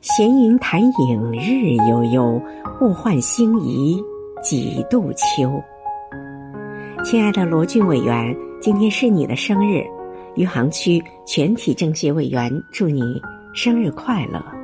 闲云潭影日悠悠物换星移几度秋。亲爱的罗俊委员今天是你的生日余杭区全体政协委员祝你生日快乐。